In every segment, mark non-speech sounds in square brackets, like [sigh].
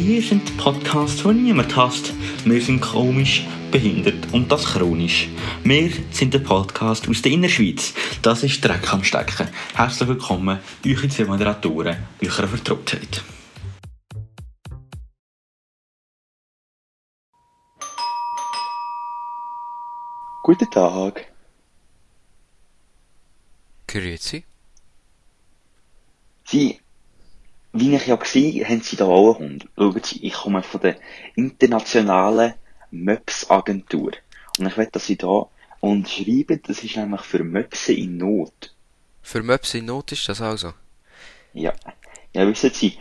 Wir sind der Podcast, den niemand hasst. Wir sind komisch, behindert und das chronisch. Wir sind der Podcast aus der Innerschweiz. Das ist Dreck am Stecken. Herzlich willkommen, eure zwei Moderatoren, eurer Vertrautheit. Guten Tag. Grüezi. Sie, wie ich ja gesehen haben Sie da auch einen Hund. Schauen Sie, ich komme von der internationalen Möps-Agentur. Und ich will, dass Sie da unterschreiben, das ist nämlich für Möpse in Not. Für Möps in Not ist das also. Ja. Ja, wissen Sie,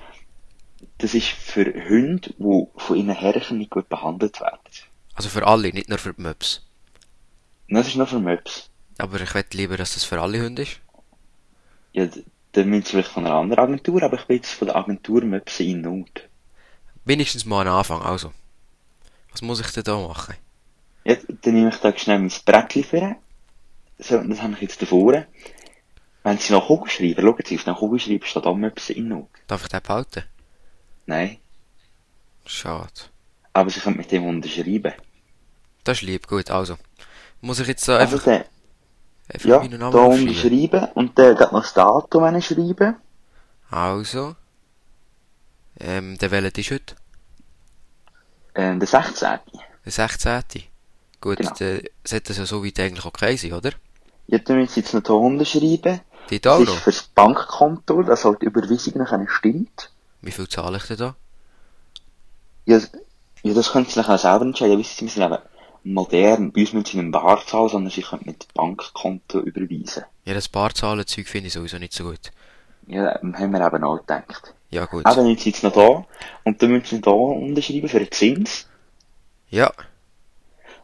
das ist für Hunde, die von ihren Herren nicht gut behandelt werden. Also für alle, nicht nur für die Möps. Und das ist nur für Möps. Aber ich wette lieber, dass das für alle Hunde ist. Ja, dann müssen Sie vielleicht von einer anderen Agentur, aber ich bin jetzt von der Agentur Möpse in Not. Wenigstens mal ein Anfang, also. Was muss ich denn da machen? Ja, dann nehme ich da schnell mein Brettchen vor. So, das habe ich jetzt davor. Wenn Sie noch Kugel schreiben, schauen Sie, auf den Kugel schreiben steht auch Möpse in Not. Darf ich den behalten? Nein. Schade. Aber Sie können mit dem unterschreiben. Das ist lieb, gut, also. Muss ich jetzt da Also einfach, dann, einfach ja, meinen Namen da aufschreiben? unterschreiben und dann geht noch das Datum schreiben. Also. Ähm, der welcher ist heute? Ähm, der 16. Der 16. Gut, Genau. dann sollte das ja so weit eigentlich okay sein, oder? Ja, dann müssen Sie jetzt noch hier unterschreiben. Die Das da ist noch? fürs Bankkonto, dass halt die Überweisung eine stimmt. Wie viel zahle ich denn da? Ja, ja, das können Sie nachher selber entscheiden. Wissen Sie, sind eben modern. Bei uns müssen Sie nicht Bar zahlen, sondern Sie können mit Bankkonto überweisen. Ja, das Barzahlenzeug finde ich sowieso nicht so gut. Ja, haben wir eben auch gedacht. Ja, gut. Ah, dann sind Sie noch da. Und dann müssen Sie da unterschreiben für den Zins. Ja,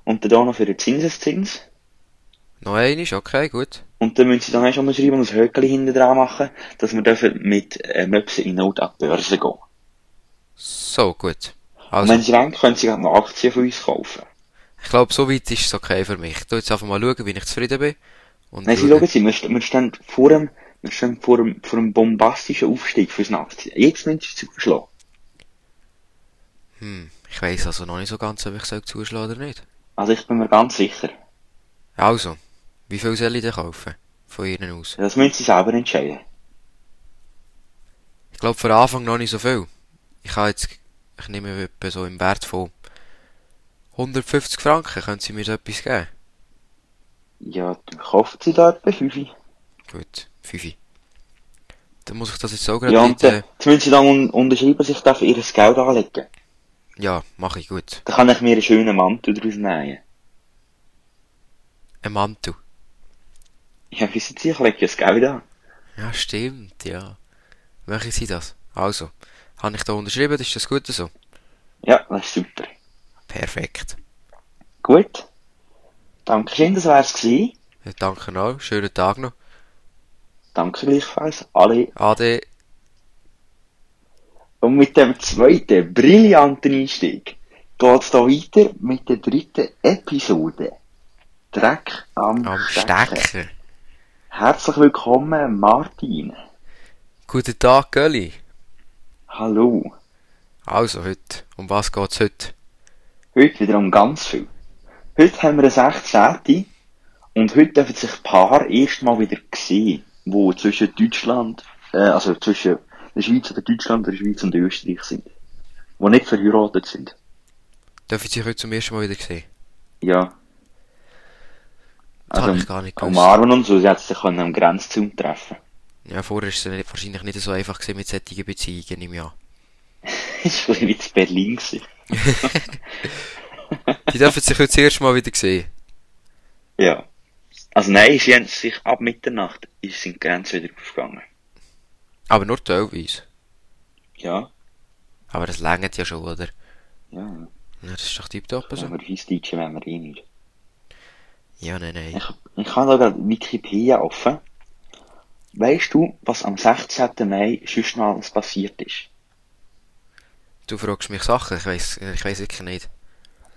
Und dann da noch für den Zinseszins. noch einmal, okay, gut. Und dann müssen Sie dann auch schon mal schreiben und ein Höckchen hinten dran machen, dass wir dürfen mit äh, Möpsen in Not an die Börse gehen. So, gut. Und Also, wenn Sie wollen, können Sie gerade noch Aktien von uns kaufen. Ich glaube, so weit ist es okay für mich. Ich tu jetzt einfach mal schauen, wie ich zufrieden bin. Und Nein, Sie schauen- Sie, wir, wir stehen vor dem, wir stehen vor dem, vor dem bombastischen Aufstieg fürs Aktien. Jetzt müssen Sie zuschlagen. Hm, ich weiss also noch nicht so ganz, ob ich soll zuschlagen oder nicht. Also ich bin mir ganz sicher. Also, wie viel soll ich denn kaufen? Von Ihnen aus? Das müssen Sie selber entscheiden. Ich glaube, für Anfang noch nicht so viel. Ich habe jetzt, ich nehme etwa so im Wert von 150 Franken. Können Sie mir so etwas geben? Ja, dann kaufen Sie da etwa 5. Gut, 5. Dann muss ich das jetzt so gerade Ja, und dann, jetzt müssen Sie dann un unterschreiben, dass ich darf Ihr Geld anlegen. Ja, mache ich gut. Dann kann ich mir einen schönen Mantel daraus nähen. Ein Mantel. Ja, wissen Sie, ich lege das Geld an. Ja, stimmt, ja. Machen Sie das. Also, habe ich da unterschrieben, ist das gut so? Ja, das ist super. Perfekt. Gut. Dankeschön, das wär's gewesen. Ja, danke auch. Schönen Tag noch. Danke gleichfalls. Alle. Ade. Und mit dem zweiten brillanten Einstieg geht's da weiter mit der dritten Episode. Dreck am, Am Stecken. Stecken. Herzlich willkommen, Martin. Guten Tag, Gölli. Hallo. Also, heute. Um was geht's heute? Heute wieder um ganz viel. Heute haben wir eine 16. Und heute dürfen sich Paar erstmal wieder sehen, wo zwischen Deutschland, äh, also zwischen der Schweiz oder Deutschland, der Schweiz und Österreich sind. Wo nicht verheiratet sind. Darf ich Sie heute zum ersten Mal wieder sehen? Ja. Das habe ich gar nicht gewusst. umarmen und so, sie hat sich am Grenzzaun treffen. Ja, vorher ist es wahrscheinlich nicht so einfach mit solchen Beziehungen im Jahr. [laughs] Das war wie in Berlin. gewesen. [laughs] Die dürfen sich heute das erste Mal wieder sehen. Ja. Also nein, sie haben sich ab Mitternacht, ist sind die Grenze wieder aufgegangen. Aber nur teilweise. Ja. Aber das längert ja schon, oder? Ja. Ja, das ist doch tiptop so. Aber uns Deutschen wollen wir eh nicht. Ja, nein, nein. Ich, ich habe da gerade Wikipedia offen. Weißt du, was am 16. Mai sonst noch alles passiert ist? Du fragst mich Sachen, ich weiss, ich weiss wirklich nicht.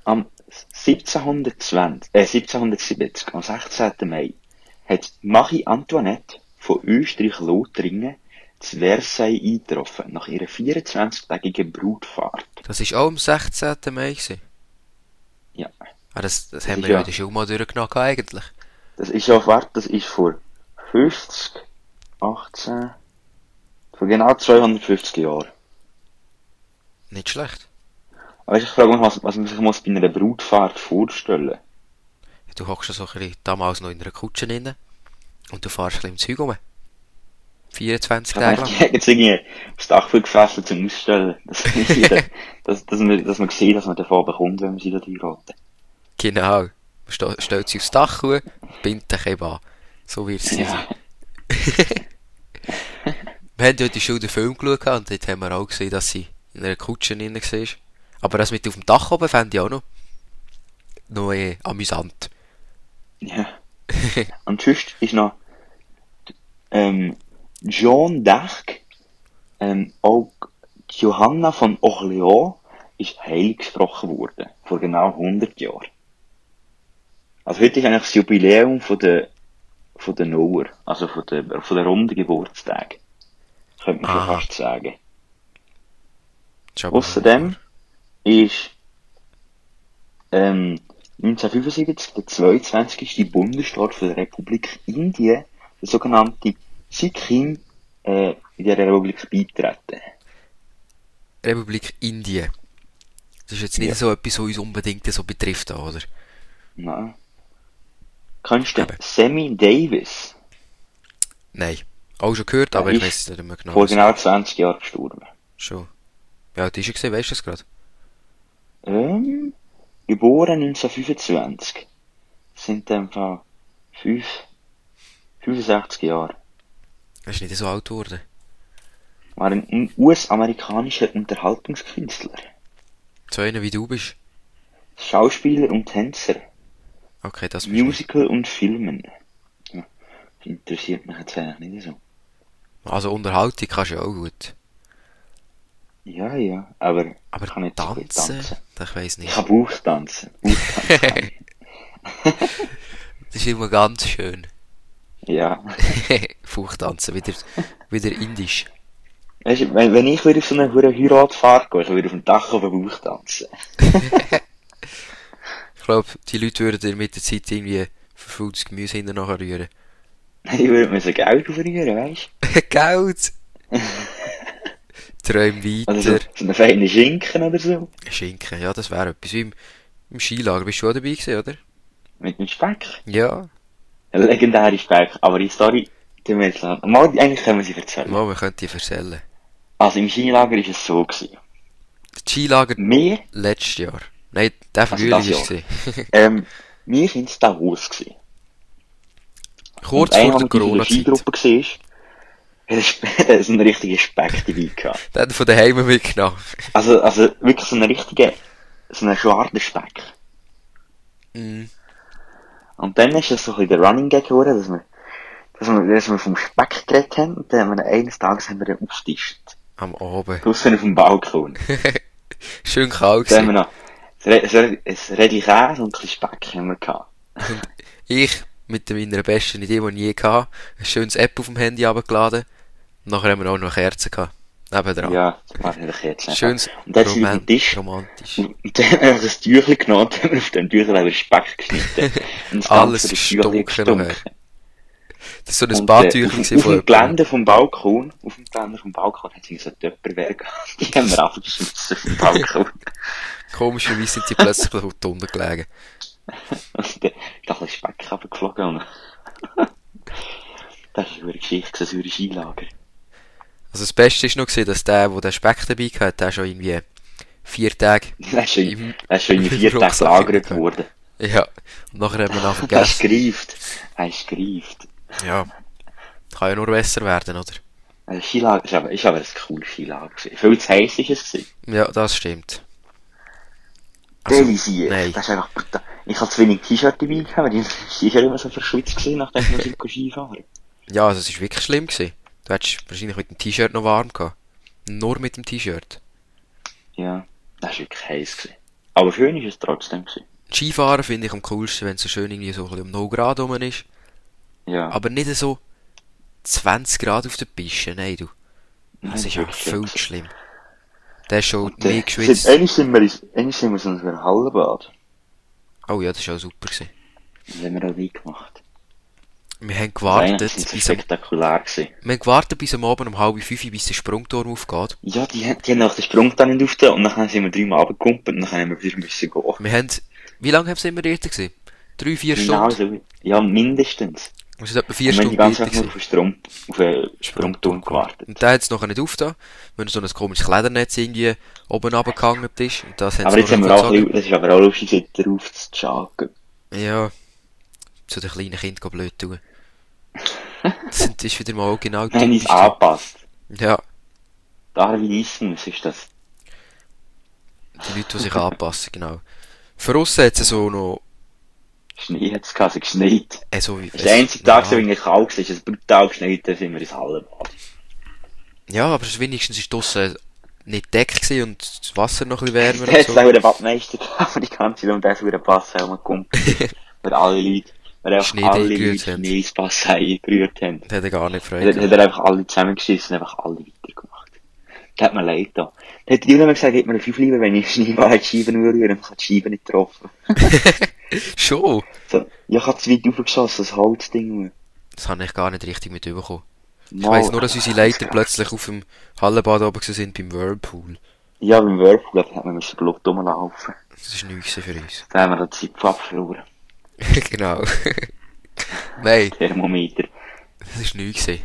Am 1720, äh, 1770, am 16. Mai, hat Marie Antoinette von Österreich-Lothringen zu Versailles eingetroffen, nach ihrer 24-tägigen Brutfahrt. Das ist auch am 16. Mai gewesen. Ja. Ah, das, das Das haben wir ja ja- in der Schule mal durchgenommen eigentlich. Das ist ja, warte, das ist vor 50, 18, vor genau 250 Jahren. Nicht schlecht. Aber ich frage mich, was, was man sich muss bei einer Brutfahrt vorstellen Du hockst ja so ein bisschen damals noch in einer Kutsche drin und du fahrst ein bisschen im Zeug rum. 24 Ich Tage habe lang. jetzt irgendwie aufs Dach gefesselt zum Ausstellen. Dass, [laughs] dass, dass, man, dass man sieht, dass man davon bekommt, wenn man sie da heiraten. Genau. Sto stellt sie aufs Dach hoch, bindet dich eben an. So wird es sein. Ja. [laughs] Wir haben ja in der Schule den Film geschaut und dort haben wir auch gesehen, dass sie in einer Kutsche drin war. Aber das mit auf dem Dach oben fände ich auch noch, noch eh, amüsant. ja. Und sonst ist noch ähm, Jean d'Arc, ähm, auch Johanna von Orléans ist heilig gesprochen worden, vor genau 100 Jahren. Also heute ist eigentlich das Jubiläum von der, von der Noah, also von der, von der runden Geburtstag. Könnte man schon Aha. fast sagen. Außerdem ist ähm, 1975 der 22. Bundesstaat von der Republik Indien, der sogenannte Sikkim, äh, in der Republik beitreten. Republik Indien. Das ist jetzt nicht Ja. so etwas, was uns unbedingt so betrifft, oder? Nein. Kennst du Eben. Sammy Davis? Nein. Auch schon gehört, aber ich weiß nicht mehr genau. Vor genau 20 Jahren gestorben. Schon. Ja, die ist gesehen, weißt du das gerade? Ähm, geboren 1925. Sind dann von 5, 65 Jahre. Er ist nicht so alt geworden. War ein US-amerikanischer Unterhaltungskünstler. So einer wie du bist. Schauspieler und Tänzer, Okay, das. Musical und Filmen. Ja, das interessiert mich jetzt eigentlich nicht so. Also Unterhaltung kannst du ja auch gut. Ja, ja, aber, Aber ich kann gut tanzen, tanzen. ich Ich nicht. kann Bauchtanzen. [laughs] Bauchtanzen kann ich. Das ist immer ganz schön. Ja. [laughs] Fuchtanzen, wieder, wieder indisch. Weißt du, wenn, wenn ich würde auf so eine hure Heiratfahrt gehen, ich würde auf dem Dach auf den Bauch tanzen. [laughs] Ich glaube, die Leute würden dir mit der Zeit irgendwie verfülltes Gemüse hinten nachher rühren. Ich würde mir so Geld aufrühren, weißt Geld! Träum? Also so, weiter. so eine feine Schinken oder so. Schinken, ja, das wäre etwas. Im, im Skilager bist du auch dabei gewesen, oder? Mit dem Speck. Ja. Ein legendärer Speck. Aber die Story, die wir jetzt lassen. Mal, eigentlich können wir sie erzählen. Mal, wir könnten die erzählen. Also im Skilager ist es so gewesen. Das Skilager Wir, letztes Jahr. Nein, der Also Frühling das war es. [laughs] ähm, wir sind in Davos gewesen. Kurz vor der Corona-Zeit. War, Spe- hat so [laughs] einen richtigen Speck dabei gehabt. Hat von daheim mitgenommen. Also, also wirklich so einen richtigen, so einen schwarzen Speck. Mhm. Und dann ist es so ein bisschen der Running Gag geworden, dass wir, dass wir, dass wir vom Speck geredet haben, und dann haben wir eines Tages haben wir den aufgetischt. Am Abend. Draussen auf dem Balkon. [laughs] Schön kalt Dann haben wir noch, ein Redi Käse und ein bisschen Speck haben wir gehabt. Ich, mit meiner besten Idee, die ich je hatte, ein schönes App auf dem Handy abgeladen. Nachher haben wir auch noch Kerzen gehabt. Nebendran. Ja, das war nicht jetzt. Schönes Und dann auf Roman Tisch, romantisch. und dann haben wir das Tüchlein genommen, und haben auf dem Tüchlein den Speck geschnitten. [laughs] Und das Alles das gestunken nachher. Das war so ein Und, äh, Badtüchlein auf, auf dem. Gelände vom Balkon, auf dem Gelände vom Balkon hat sie so Töpperwehr gehabt. Die haben wir abgeschmissen auf dem Balkon. Komischerweise sind die plötzlich unten gelegen. Und dann ist ein bisschen Speck runtergeflogen. [laughs] Das ist eine Geschichte, so ein Skilager. Also das Beste ist noch gewesen, dass der, der den Speck dabei hatte, der schon irgendwie vier Tage Das ist schon, das ist schon in im vier Rucksack gelagert worden. Ja. Und nachher haben wir noch Das ist vergessen. gereift. Das ist gereift. Ja. Kann ja nur besser werden, oder? Ein Skilager ist aber, ist aber ein cooles Skilager. Viel zu heiß ist es gewesen. Ja, das stimmt. Also, sie, nein. das ist einfach brutal. Ich hatte zu wenig T-Shirt dabei gehabt, weil [laughs] die T-Shirt immer so verschwitzt gewesen, nachdem wir Skifahren. Ja, also es ist wirklich schlimm gewesen. Du hättest wahrscheinlich mit dem T-Shirt noch warm gehabt. Nur mit dem T-Shirt. Ja, das ist wirklich heiß gewesen. Aber schön ist es trotzdem gewesen. Skifahren finde ich am coolsten, wenn es so schön irgendwie so ein bisschen um 0 Grad rum ist. Ja. Aber nicht so 20 Grad auf der Piste, nein, du. Das ist ja viel schlimm. zu schlimm. Der ist schon mehr geschwitzt. Einmal sind wir, einmal sind wir so in einem Hallenbad. Oh ja, das war auch super gewesen. Das haben wir auch nie gemacht. Wir haben gewartet, bis am, spektakulär gewesen. wir haben gewartet bis am Abend um halb fünf, bis der Sprungturm aufgeht. Ja, die, haben- die haben nach den Sprung dann nicht aufgetan und dann sind wir dreimal runtergekumpelt und dann haben wir wieder müssen gehen. Wir haben, wie lange haben wir dort gewesen? Drei, vier Genau Stunden? so. Ja, mindestens. Wir sind etwa vier und haben die Stunden ganze Zeit nur auf den Strom, auf den Sprungturm gewartet. Und der hat es nachher nicht aufgetan, weil so ein komisches Kleidernetz irgendwie oben runtergehangen ist. Und das Aber jetzt haben wir auch das ist aber auch lustig, jetzt darauf zu joggen. Ja, zu den kleinen Kindern blöd tun. Das das ist wieder mal genau Wir haben uns typisch. angepasst. Ja, Darwinismus ist das. die Leute, die sich anpassen, genau. Für uns hat es so noch, Schnee hat es gehabt, es geschneit. äh, so wie, Das der einzige Tag, ja. so wie es kalt war, es brutal geschneit, dann sind wir ins Hallenbad. Ja, aber es wenigstens ist draussen nicht deckt und das Wasser noch ein bisschen wärmer [laughs] es so. auch den Badmeister [laughs] für die ganze Zeit, und der ist über den Pass herumgekommen. [laughs] Für alle Leute, weil einfach Schnee alle Leute haben. Schnee ins eingerührt haben. Das hat er gar nicht Dann frei hat hat er einfach alle zusammengeschissen und einfach alle weitergemacht. Das hat mir leid da. Dann hat die mir gesagt, gibt mir fünf lieber, wenn ich [laughs] Schneeball die Scheiben rühren, dann hat die Scheibe nicht getroffen. [laughs] [laughs] Schon? So, ja, ich hab zu weit aufgeschossen, das Holzding. Das habe ich gar nicht richtig mitbekommen. Ich weiss nur, dass unsere Leiter plötzlich auf dem Hallenbad oben sind beim Whirlpool. Ja, beim Whirlpool hat man müssen Blut rumlaufen. Das war nichts für uns. Da haben wir den Zeitpfad verloren. [laughs] genau. Nein, Thermometer. das [laughs] war nichts. gewesen.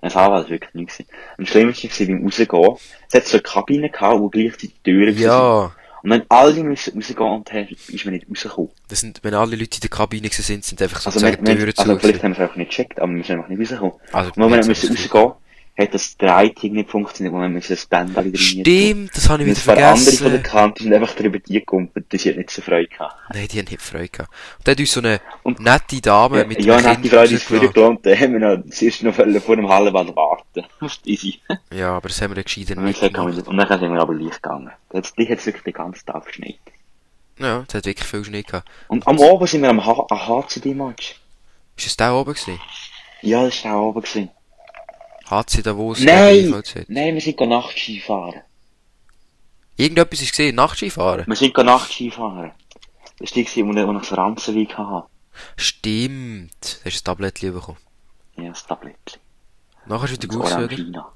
Das war das wirklich nicht. gewesen. Am schlimmsten war beim Rausgehen. Es hat so eine Kabine gehabt, wo gleichzeitig die Türen waren. Ja, Und dann alle müssen rausgehen und dann ist man nicht rausgekommen. das sind, wenn alle Leute in der Kabine gewesen sind, sind einfach Also, sozusagen wir, wir, Türen zu. also vielleicht haben wir es einfach nicht gecheckt, aber wir sind einfach nicht rausgekommen. Also, Und wenn wir müssen rausgehen, hat das Dreieck nicht funktioniert, wo müssen das Bändchen wieder rein. Stimmt, das habe ich Und wieder ein paar andere von der vergessen. Kante sind einfach drüber die gekumpelt, die hat nicht so Freude gehabt. Nein, die haben nicht Freude gehabt. Und dann hat uns so eine Und- nette Dame Ja, mit ja, die Kind Freude ist rausgelassen. vorgelohnt, dann haben wir noch, zuerst noch vor dem Hallenbad warten. [laughs] Das easy. Ja, aber das haben wir dann gescheiter Und nicht gemacht. und dann sind wir aber leicht gegangen. Jetzt, die hat es wirklich den ganzen Tag geschneit. Ja, das hat wirklich viel Schnee gehabt. Und am Abend sind wir am HCD-Match. Ist es da oben gewesen? Ja, das war auch oben. Gewesen. HC Davos? Nein! Nein, wir sind Nachtski fahren. Irgendetwas ist gesehen, Nachtskifahren? Wir sind Nachtski fahren. Das war die, wo ich- wo ich das Ranzenweg hatte. Stimmt. Da hast du ein Tablettchen bekommen. Ja, das Tablettchen. Nachher ist wieder Das gut gewesen, oder? Orangina.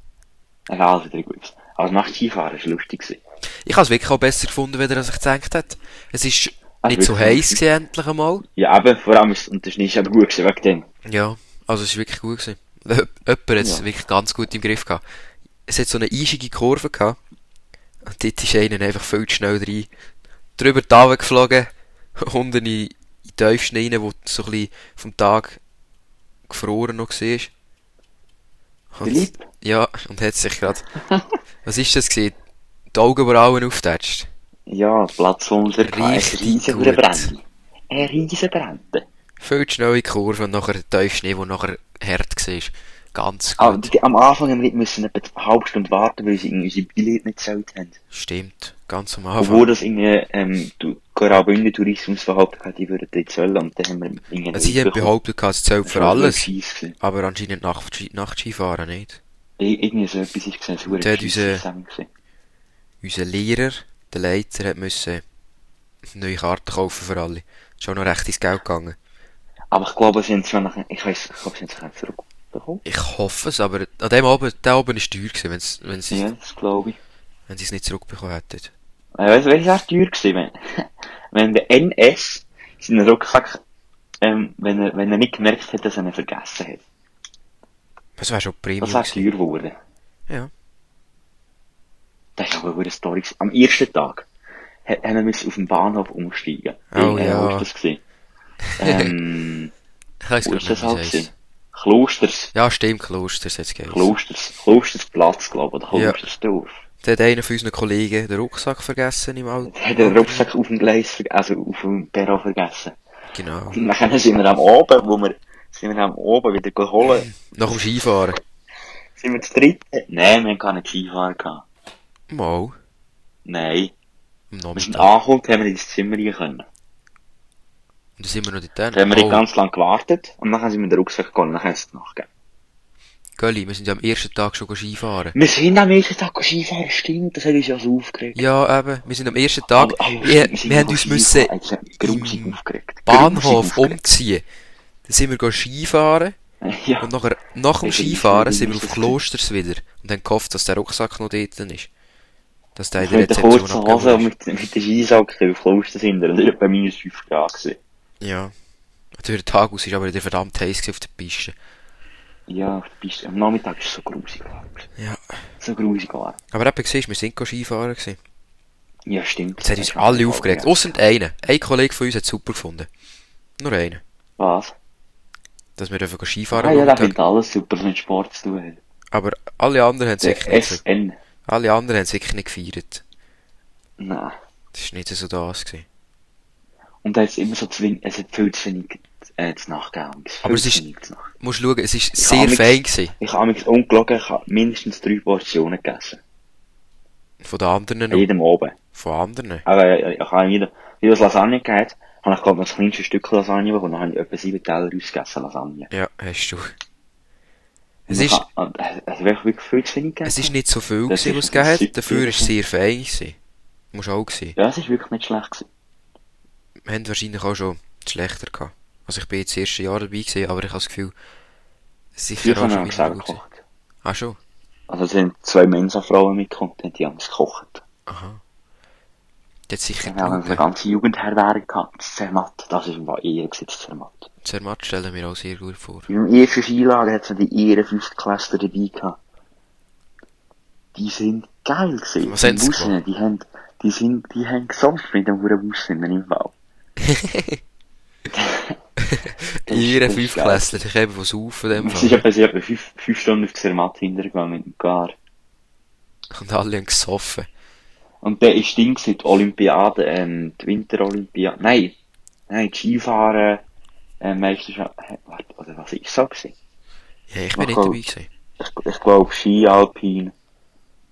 Egal, wieder gut. Aber Nachtski fahren war lustig. gewesen. Ich habe es wirklich auch besser gefunden, wenn er sich gedacht hat. Es ist Also nicht so heiß gewesen, endlich einmal. Ja, eben, vor allem, ist, und der Schnee ist aber gut gewesen, wegen dem. Ja, also es ist wirklich gut gewesen. Jemand hat es Ja. wirklich ganz gut im Griff gehabt. Es hat so eine eisige Kurve gehabt. Und dort ist einer einfach viel zu schnell rein. Drüber die Tafel geflogen. [laughs] Unten in, den Tiefschnee rein, wo so ein bisschen vom Tag gefroren noch war. Philipp? Ja, und hat sich grad... [laughs] Was ist das gewesen? Die Augenbrauen aufgetatscht. Ja, Platzwunder, ein Richtig. Ein riesen Brände. Viel zu schnell in die Kurve und nachher der Tiefschnee, der nachher hart war. Ganz gut. die- am Anfang haben wir müssen etwa eine halbe Stunde warten, weil sie unsere Billette nicht gezahlt haben. Stimmt. Ganz am Anfang. Obwohl das irgendwie, ähm, du, Graubünden Tourismus behauptet hat, die würden dort zahlen, und dann haben wir irgendwie Also, sie haben behauptet, es zählt für alles. Aber anscheinend Nacht, Nachtskifahren nicht. Irgendwie so etwas ist gesehen, zusammen gesehen. Unser Lehrer, der Leiter, hat müssen neue Karten kaufen für alle. Schon noch recht ins Geld gegangen. Aber ich glaube, es schon nachher, ich weiss, ich glaube, es nachher zurückbekommen. Ich hoffe es, aber an dem Abend, der Abend ist teuer gewesen, wenn's, wenn sie, Ja, das glaube ich. wenn sie es nicht zurückbekommen hätten. Weißt du, welches wäre teuer gewesen, wenn, [laughs] wenn der NS seinen Rucksack, ähm, wenn er, wenn er nicht gemerkt hat, dass er ihn vergessen hat. Das wäre schon Premium Das wäre teuer geworden. Ja. Das ist aber eine Story. Am ersten Tag ha- haben wir auf dem Bahnhof umsteigen. Oh, Äh, ja. Wo ist das gewesen? Ähm, Ich nicht, das halt. Klosters. Ja, stimmt, Klosters hat's geheißen. Klosters. Klostersplatz, glaube ich, oder Ja. Klostersdorf. Da hat einer von unseren Kollegen den Rucksack vergessen im Auto. Hat den Rucksack auf dem Gleis, also auf dem Perro vergessen. Genau. Und dann sind wir am Oben, wo wir, sind wir am Oben wieder geholt. Nach dem Skifahren. Sind wir zu dritt? Nein, wir haben gar nicht Skifahren gehabt. Mal. Nein. Wir sind angeholt, haben wir ins Zimmer rein können. Und dann sind wir noch dort. Dann haben wir nicht Oh, ganz lang gewartet und dann sind wir in den Rucksack gegangen und dann haben sie es nachgegeben. Gölli, wir sind ja am ersten Tag schon Skifahren. Wir sind am ersten Tag Skifahren, stimmt, das hat uns ja so aufgeregt. Ja, eben, wir sind am ersten Tag, Aber- aber wir, wir haben uns müssen Das im aufgeregt. Bahnhof aufgeregt. umziehen. Dann sind wir Skifahren [laughs] Ja. und nachher, nach dem Das Skifahren sind wir auf. Klosters wieder und haben gehofft, dass der Rucksack noch dort ist. Dass der in der Rezeption abgegeben ist. mit, mit der Skisacke auf Kloster sind wir und ich bei minus 5 Grad gewesen. Ja. Durch den Tag aus ist aber wieder verdammt heiß auf der Piste. Ja, auf der Piste. Am Nachmittag ist es so grusig warm. Ja. So grusig warm. Aber eben, siehst wir sind Skifahren gewesen. Ja, stimmt. Jetzt hat uns alle aufgeregt. Ausser einer. Ein Kollege von uns hat es super gefunden. Nur einer. Was? Dass wir einfach Skifahren Ah ja, der findet alles super, was mit Sport zu tun hat. Aber alle anderen haben wirklich nicht, SN. alle anderen haben wirklich nicht gefeiert. Nein. Das war nicht so das gewesen. Und da hat es immer so zu wenig, es hat viel zu wenig, äh, zu. Viel Aber es ist- musst schauen, es war Ich sehr fein gewesen. Ich habe mich ungelogen, ich habe mindestens drei Portionen gegessen. Von den anderen An noch. jedem oben. Von anderen. Aber äh, ich habe wieder, wie das Lasagne gehabt, habe ich gerade das kleinste Stück Lasagne bekommen, dann habe ich etwa sieben Teller ausgegessen, Lasagne. Ja, hast du. Es ich ist, äh, Es wäre wirklich viel zu wenig gegessen. es ist nicht so viel gewesen, ist was es gegeben hat. Dafür war es gewesen. sehr fein gewesen. Muss auch sehen. Ja, es ist wirklich nicht schlecht gewesen. Wir haben wahrscheinlich auch schon schlechter gehabt. Also ich bin jetzt das erste Jahr dabei gewesen, aber ich habe das Gefühl, sicher auch haben wir schon wieder gut gekocht. Ah, schon? Also es sind zwei Mensa-Frauen mitgekommen, und die haben es gekocht. Aha. Das hat sicher Wir haben eine genug. ganze Jugendherberge gehabt, Zermatt. Das ist mal eher gewesen, das Zermatt. Zermatt stellen wir auch sehr gut vor. Im ersten Skilager hat es die Ehren Fünftklässler dabei gehabt. Die sind geil gewesen. Was haben sie Im Bus hinein, Die haben, die sind, die haben gesoffen mit Bus hinein im Bau. [laughs] Ist Fünfklässler, ich eben was auf von dem Es ist sie haben etwa fünf, fünf Stunden auf Zermatt hintergegangen mit dem Gar. Und alle haben gesoffen. Und der ist Ding die Olympiade, ähm, die Winterolympiade, nein, nein, die Skifahren, äh, Meisterschaft, warte, oder was ist so gewesen? Ja, ich bin nicht Mach dabei gewesen. Ich, ich glaube Ski Alpin,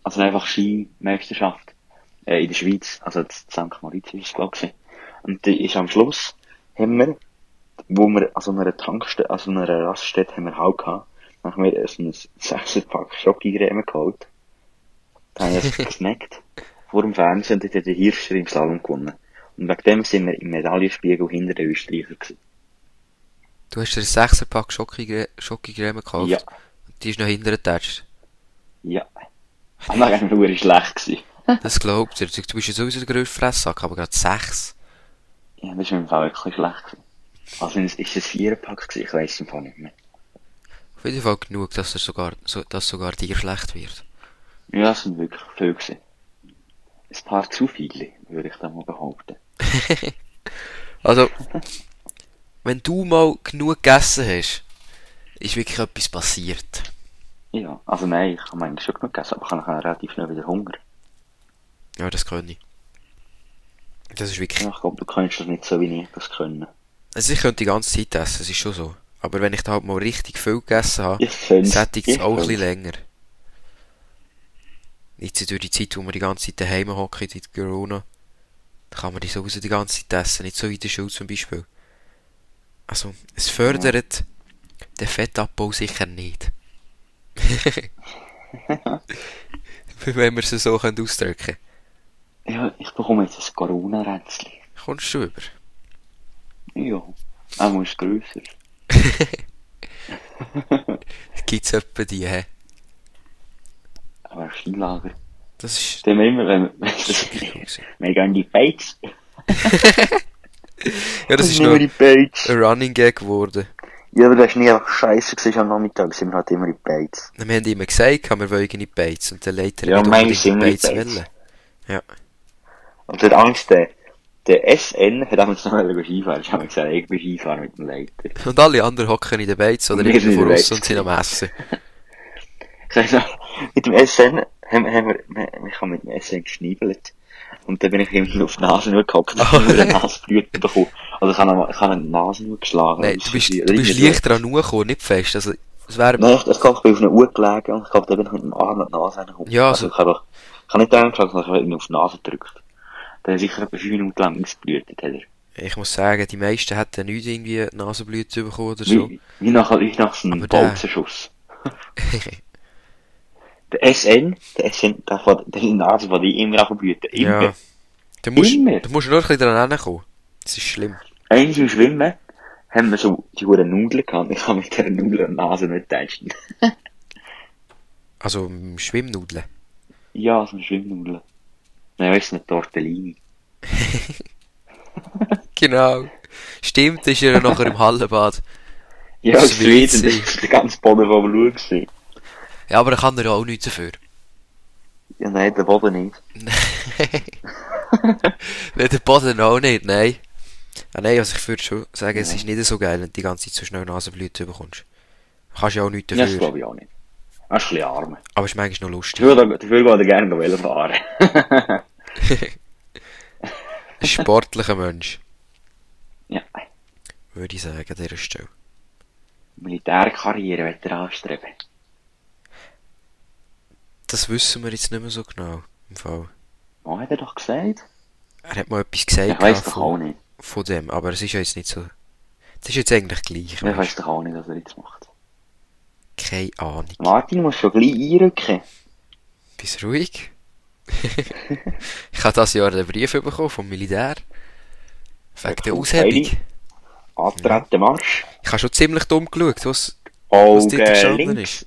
also einfach Skimeisterschaft, äh, in der Schweiz, also das St. Moritz ist es, glaube ich. Und die ist am Schluss, haben wir, wo wir an so einer Tankstelle, an so einer Raststätte haben wir halt gehabt, dann haben wir so ein Sechserpack Schokigräme geholt. Dann haben wir es [laughs] gesnackt. Vor dem Fernsehen und dort hat der Hirscher im Slalom gewonnen. Und wegen dem sind wir im Medaillenspiegel hinter den Österreicher gewesen. Du hast dir einen Sechserpack Schokigräme gekauft. Ja, Die ist noch hinter getatscht. ja. [laughs] Und dann war schlecht gewesen. Das glaubt ihr. Du du bist ja sowieso der grösste Fresssack, aber gerade sechs. Ja, das war im Fall wirklich schlecht gewesen. Also, ist es ein Viererpack gewesen? Ich weiss es im Fall nicht mehr. Auf jeden Fall genug, dass, er sogar, so, dass sogar dir schlecht wird. Ja, es sind wirklich viel gewesen. Ein paar zu viele, würde ich da mal behaupten. [laughs] Also, wenn du mal genug gegessen hast, ist wirklich etwas passiert. Ja, also nein, ich habe eigentlich schon genug gegessen, aber ich habe relativ schnell wieder Hunger. Ja, das kann ich. Das ist wirklich... Ja, ich glaube, du kannst das nicht so wie ich das können. Also ich könnte die ganze Zeit essen, das ist schon so. Aber wenn ich da halt mal richtig viel gegessen habe, sättigt es auch ein bisschen länger. Jetzt so durch die Zeit, wo wir die ganze Zeit daheim hocken, in Corona, da kann man die sowieso die ganze Zeit essen, nicht so wie in der Schule zum Beispiel. Also, es fördert den Fettabbau sicher nicht. [laughs] [laughs] Wenn wir es so können ausdrücken Ja, ich bekomme jetzt ein Corona-Rätzchen. Kommst du über? Ja, mal ist grösser. [laughs] Gibt's etwa die, hä? Aber ein Skilager. Das ist... Dann immer, wenn wir, [laughs] wir gehen in die Beiz. [laughs] ja, das ist Beiz. ein Running Gag geworden. Ja, aber das war nie einfach scheiße gewesen, am Nachmittag sind wir halt immer in Beiz. Wir haben immer gesagt, wir wollen in Beiz. Und der Leiter Ja, nicht unbedingt sind wir in Beiz. wollen. Ja. Und der Angst, der, der SN hat damals noch Skifahren. Ich habe gesagt, ich bin Skifahren mit dem Leiter. Und alle anderen hocken in der Beiz oder irgendwo der voraus Beiz. und sind am Essen. [laughs] Ich sag so, mit dem SN haben, haben wir, ich habe mit dem SN geschniebelt. Und dann bin ich irgendwie auf die Nase nur gehockt und habe nur eine Nasenblüte bekommen. Also ich habe, ich habe eine Nase nur geschlagen. Nein, du bist, ist du bist leicht dran hochgekommen, nicht fest. Also, es wäre, Nein, ich, ich glaube, ich bin auf einer Uhr gelegen und ich glaube, da bin ich mit dem Arm an die Nase reingekommen. Ja, also, also- ich habe, ich habe nicht angeschaut, sondern ich habe ihn auf die Nase gedrückt. Dann sicher etwa fünf Minuten lang ausgeblutet, hat er. ich muss sagen, die meisten hätten nicht irgendwie Nasenblüte bekommen oder so. Wie, wie nach, wie nach so einem der- Bolzenschuss. [laughs] Der SN, der SN, der, von, der Nase von die immer verblüht. Immer. ja. Du musst, Immer. du musst nur ein bisschen dran hinkommen. Das ist schlimm. Eins im Schwimmen haben wir so die hohen Nudeln gehabt. Ich kann mit dieser Nudel und Nase nicht testen. Also, mm, Schwimmnudeln. ja, so eine Schwimmnudel. Weißt du nicht, Tortellini. [laughs] Genau. Stimmt, ist ja nachher im Hallenbad. Ja, Das Schweden, ist das ist der ganze Boden Blut gewesen. Ja, aber da kann er ja auch nichts dafür. Ja, nein, der Boden nicht. [laughs] Nein, der Boden auch nicht, nein. Ah, nein, also ich würde schon sagen, es ist nicht so geil, wenn du die ganze Zeit so schnell Nasenblüte bekommst. Kannst ja auch nichts Ja, das dafür. glaube ich auch nicht. Das ist ein bisschen arm. aber es ist manchmal noch lustig. Dafür, dafür würde ich gerne Velo fahren. Ein [laughs] sportlicher Mensch, ja. würde ich sagen, an dieser Stelle. Militärkarriere wird er anstreben. Das wissen wir jetzt nicht mehr so genau. Im Fall. Was hat er doch gesagt? Er hat mal etwas gesagt Ich weiß doch auch nicht. von dem, aber es ist ja jetzt nicht so. Das ist jetzt eigentlich gleich. Ich weiß doch auch nicht, was er jetzt macht. Keine Ahnung. Martin muss schon gleich einrücken. Bist ruhig? [laughs] ich habe das Jahr einen Brief bekommen vom Militär. Wegen der Aushebung. Heidi. Antreten Marsch. Ich habe schon ziemlich dumm geschaut, was, was dort gestanden ist.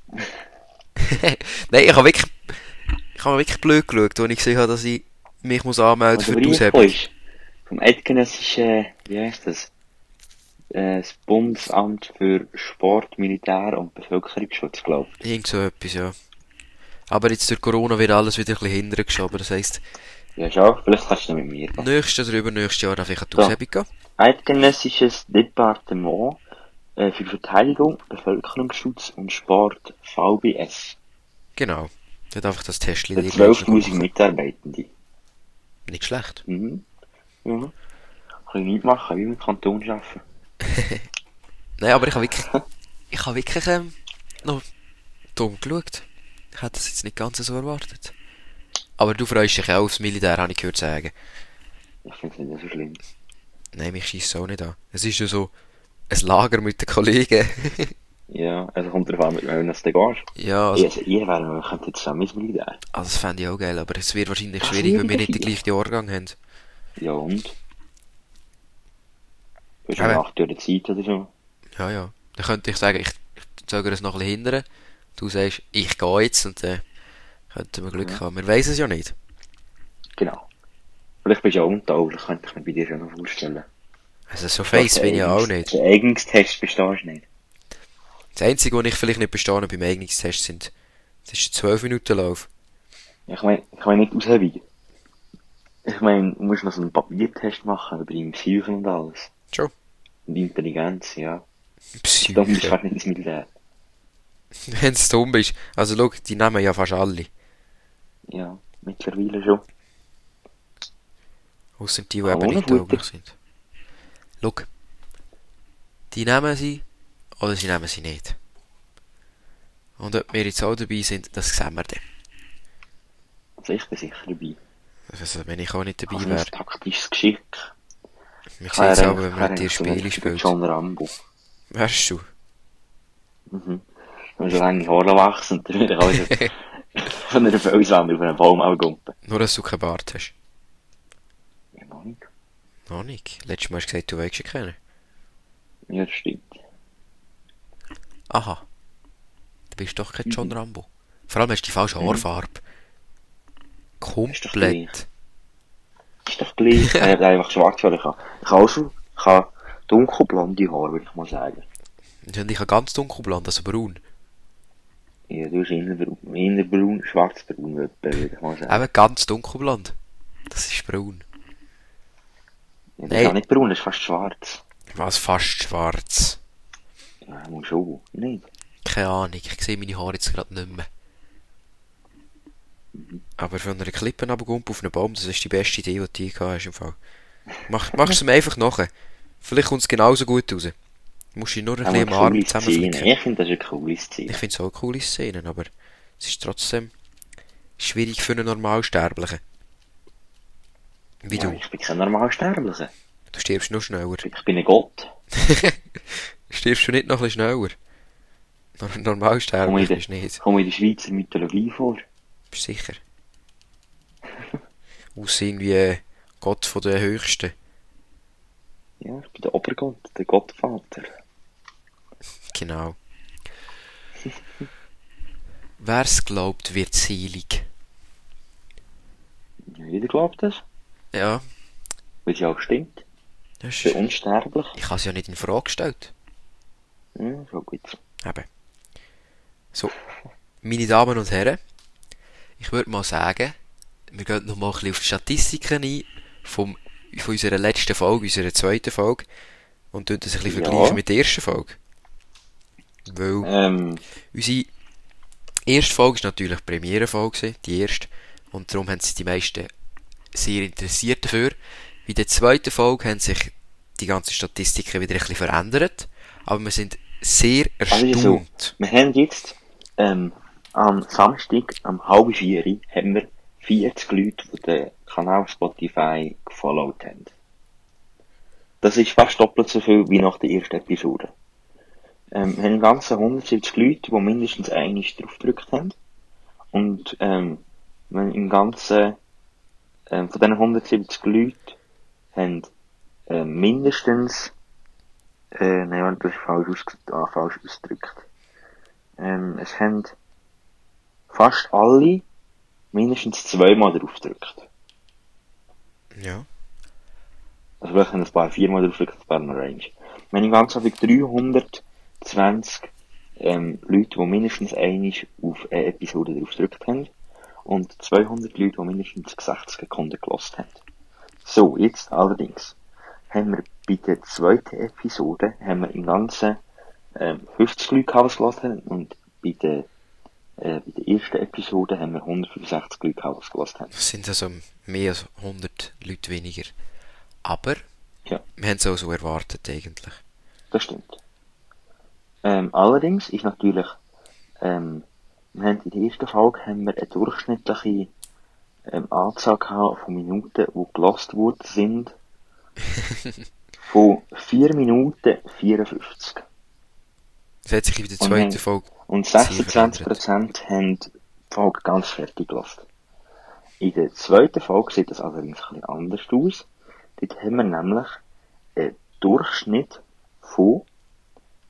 [laughs] Nein, ich habe wirklich, ich habe wirklich blöd geschaut, als ich gesehen habe, dass ich mich muss anmelden Und für die Aushebung. vom eidgenössischen, wie heißt das? Das Bundesamt für Sport, Militär und Bevölkerungsschutz, glaube Irgend so etwas, ja. Aber jetzt durch Corona wird alles wieder ein bisschen hintergeschoben. Das heisst, ich. Ja, schau, vielleicht kannst du mit mir gehen. nächstes oder übernächstes Jahr darf ich die So. Aushebung gehen. Eidgenössisches Departement äh, für Verteidigung, Bevölkerungsschutz und Sport, VBS. Genau. Dort darf ich das Testchen Für irgendwie 12.000 machen. Mitarbeitende. Nicht schlecht. Mhm. Ja. Kann ich nicht machen, wie mit Kanton arbeiten. [laughs] Nein, aber ich habe wirklich, ich habe wirklich ähm, noch dumm geschaut. Ich hätte das jetzt nicht ganz so erwartet. Aber du freust dich auch aufs Militär, habe ich gehört sagen. Ich finde es nicht so schlimm. Nein, mich schießt auch nicht an. Es ist ja so ein Lager mit den Kollegen. [laughs] Ja, also kommt drauf an, mit wem das du gehst. ja, Also, also, ihr wären, wir könnten zusammen ins Militär. also das fände ich auch geil, aber es wird wahrscheinlich schwierig, wenn wir nicht den ich- gleichen Jahrgang haben. Ja, und? Ja, ja ja. acht Jahre Zeit oder so. Ja, ja. Dann könnte ich sagen, ich, ich zögere es noch ein bisschen hindern. Du sagst, ich gehe jetzt und dann könnten wir Glück Ja. haben. Wir wissen es ja nicht. Genau. Vielleicht bist du auch untauglich, könnte ich mir bei dir schon noch vorstellen. Also so face bin ich ja auch nicht. Der Eignungstest bestehst du nicht. Das Einzige, was ich vielleicht nicht bestehe beim Eignungstest sind, das ist der 12 Minuten Lauf. Ich meine, ich meine nicht Aushebung. Ich meine, du musst noch so einen Papiertest machen über deine Psyche und alles. Schon. Und Intelligenz, ja. Da musst du Psyche. fast nicht ins Militär. Wenn du dumm bist. Also schau, die nehmen ja fast alle. Ja, mittlerweile schon. Ausser die, die Aber eben nicht tauglich sind. Schau. Die nehmen sie, oder sie nehmen sie nicht. Und ob wir jetzt auch dabei sind, das sehen wir dann. Also ich bin sicher dabei. Also wenn ich auch nicht dabei Also ein wäre. taktisches Geschick. Wir sehen es auch, wenn wir mit dir Spiele spielen. John Rambo. Wärst du? Mhm. Wenn so lange Haare wachsen, dann würde ich also von einer Felswand auf einen Baum abgumpen. Nur, dass du keinen Bart hast. Ja, noch nicht. Noch nicht. Letztes Mal hast du gesagt, du willst ihn kennen. Ja, das stimmt. Aha. Du bist doch kein John Mhm. Rambo. Vor allem hast du die falsche Mhm. Haarfarbe. Komplett. Ist doch gleich. ich habe einfach schwarz Haare. Ich habe, so, ich dunkelblonde Haare, würde ich mal sagen. Ich habe ganz dunkelblond, also braun. Ja, du hast innerbraun, innerbraun, schwarzbraun, würde ich mal sagen. Eben ganz dunkelblond. Das ist braun. Ja, das nein. ist auch nicht braun, das ist fast schwarz. Was fast schwarz. Ja, muss schon. Nicht? Keine Ahnung, ich sehe meine Haare jetzt gerade nicht mehr. Aber von einer Klippe runtergumpen auf einen Baum, das ist die beste Idee, die du je gehabt hast im Fall. Mach, machst es mir einfach nachher. Vielleicht kommt es genauso gut raus. Du musst dich nur ein bisschen im eine Arm zusammenflicken. Szene. Ich finde, das ist eine coole Szene. Ich finde es auch coole Szenen, aber es ist trotzdem schwierig für einen Normalsterblichen. Wie Ja, du. ich bin kein normaler Sterblicher. Du stirbst noch schneller. Ich bin ein Gott. [laughs] Stirbst du nicht noch ein bisschen schneller? Normalsterblich du nicht. Kommen in der Schweizer Mythologie vor. Bist du sicher? [laughs] Aus irgendwie äh, Gott von der Höchsten. Ja, ich bin der Obergott, der Gottvater. Genau. [laughs] Wer's glaubt, wird selig. Jeder glaubt das, Ja, weil es ja auch stimmt. das ist, unsterblich. ich habe es ja nicht in Frage gestellt. Ja, so gut. Eben. So, meine Damen und Herren, ich würde mal sagen, wir gehen noch mal ein bisschen auf die Statistiken ein vom, von unserer letzten Folge, unserer zweiten Folge und tun das ein bisschen Ja. vergleichen mit der ersten Folge. Weil Ähm, unsere erste Folge war natürlich die Premierenfolge, gewesen, die erste, und darum haben sich die meisten sehr interessiert dafür. Bei der zweiten Folge haben sich die ganzen Statistiken wieder ein bisschen verändert, aber wir sind sehr Also erstaunt. wir haben jetzt, ähm, am Samstag, am halb vier, haben wir 40 Leute, die den Kanal Spotify gefollowt haben. Das ist fast doppelt so viel wie nach der ersten Episode. Ähm, wir haben im Ganzen 170 Leute, die mindestens einmal drauf gedrückt haben. Und, ähm, haben im Ganzen, ähm, von diesen 170 Leuten haben, ähm, mindestens, äh, nein, das ist falsch, ausge ah, falsch ausgedrückt. Ähm, es haben fast alle mindestens zweimal drauf gedrückt. Ja. Also vielleicht haben ein paar viermal drauf gedrückt, paar noch Range. Wir haben im Ganzen habe ich 320 ähm, Leute, die mindestens einmal auf eine Episode drauf gedrückt haben. Und 200 Leute, die mindestens 60 Sekunden gelost haben. So, jetzt allerdings haben wir bei der zweiten Episode haben wir im Ganzen ähm, 50 Leute gehabt, die gelost haben. Und bei der, äh, bei der ersten Episode haben wir 165 Leute gehabt, die gelost haben. Das sind also mehr als 100 Leute weniger. Aber Ja. wir haben es auch so erwartet eigentlich. Das stimmt. Ähm, allerdings ist natürlich, ähm, wir haben in der ersten Folge haben wir eine durchschnittliche ähm, Anzahl gehabt von Minuten, die gelost worden sind, [laughs] von 4 Minuten 54. Das hat sich in der Und zweiten wir- Folge Und Sehr 26% haben die Folge ganz fertig gelost. In der zweiten Folge sieht das allerdings ein bisschen anders aus. Dort haben wir nämlich einen Durchschnitt von,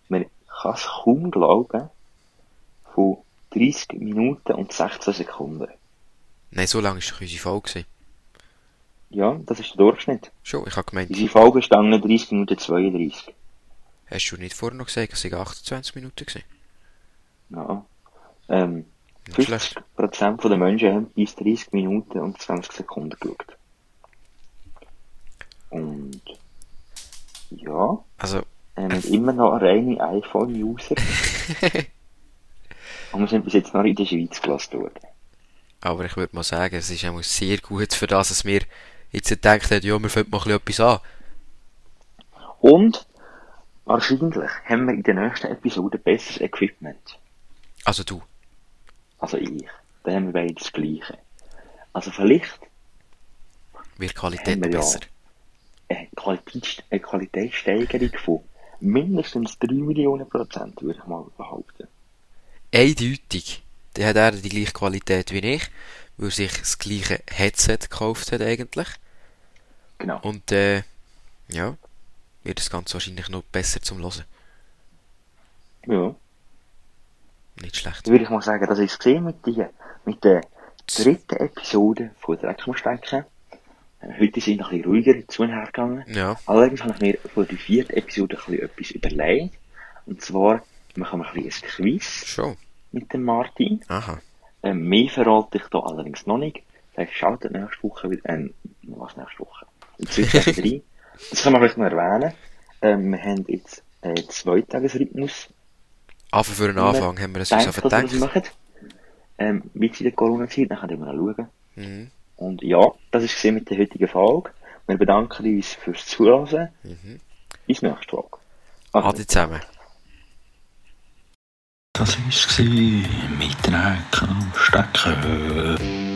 man kann es kaum glauben, von 30 Minuten und 16 Sekunden. Nein, so lange ist doch unsere Folge. Ja, das ist der Durchschnitt. Schon, ich habe gemeint, Unsere Folge ist dann 30 Minuten 32. hast du nicht vorher noch gesagt, es waren 28 Minuten gewesen? Ja. Ähm, Nicht schlecht. 50% der Menschen haben bis 30 Minuten und 20 Sekunden geschaut. Und ja, Also, wir haben immer noch eine reine iPhone-User. [laughs] und wir sind bis jetzt noch in der Schweiz gelassen worden. aber ich würde mal sagen, es ist auch sehr gut für das, dass wir jetzt gedacht haben, ja, wir fangen mal etwas an. Und wahrscheinlich haben wir in der nächsten Episode besseres Equipment. Also du. Also ich. Dann haben wir beide das Gleiche. Also vielleicht Wird Qualität wir ja. besser. eine, Qualität, eine Qualitätssteigerung von mindestens 3 Millionen Prozent, würde ich mal behaupten. Eindeutig. Der hat er die gleiche Qualität wie ich, weil er sich das gleiche Headset gekauft hat eigentlich. Genau. Und äh, ja, wird das Ganze wahrscheinlich noch besser zum Hören. Ja. Nicht schlecht. Würde ich mal sagen, das ist gesehen mit der, mit der dritten Episode von Dreckmusstecken. Heute sind noch ein bisschen ruhiger zu und her gegangen. Ja, Allerdings habe ich mir für die vierte Episode ein bisschen etwas überlegt. Und zwar machen wir ein bisschen ein Quiz schon. mit dem Martin. Aha. Ähm, mehr verrate ich da allerdings noch nicht. Vielleicht schaltet nächste Woche wieder, ähm, was nächste Woche? In Zukunft rein. Das kann man vielleicht noch erwähnen. Ähm, wir haben jetzt, äh, Zweitagesrhythmus. Aber für den Anfang haben wir es uns einfach dass wir machen. Ähm, mit in der Corona-Zeit, dann können wir noch schauen. Mhm. Und ja, das ist gesehen mit der heutigen Folge. Wir bedanken uns fürs Zuhören. Mhm. Bis nächste Folge. Ade zusammen. Das war es mit Dreck am Stecken.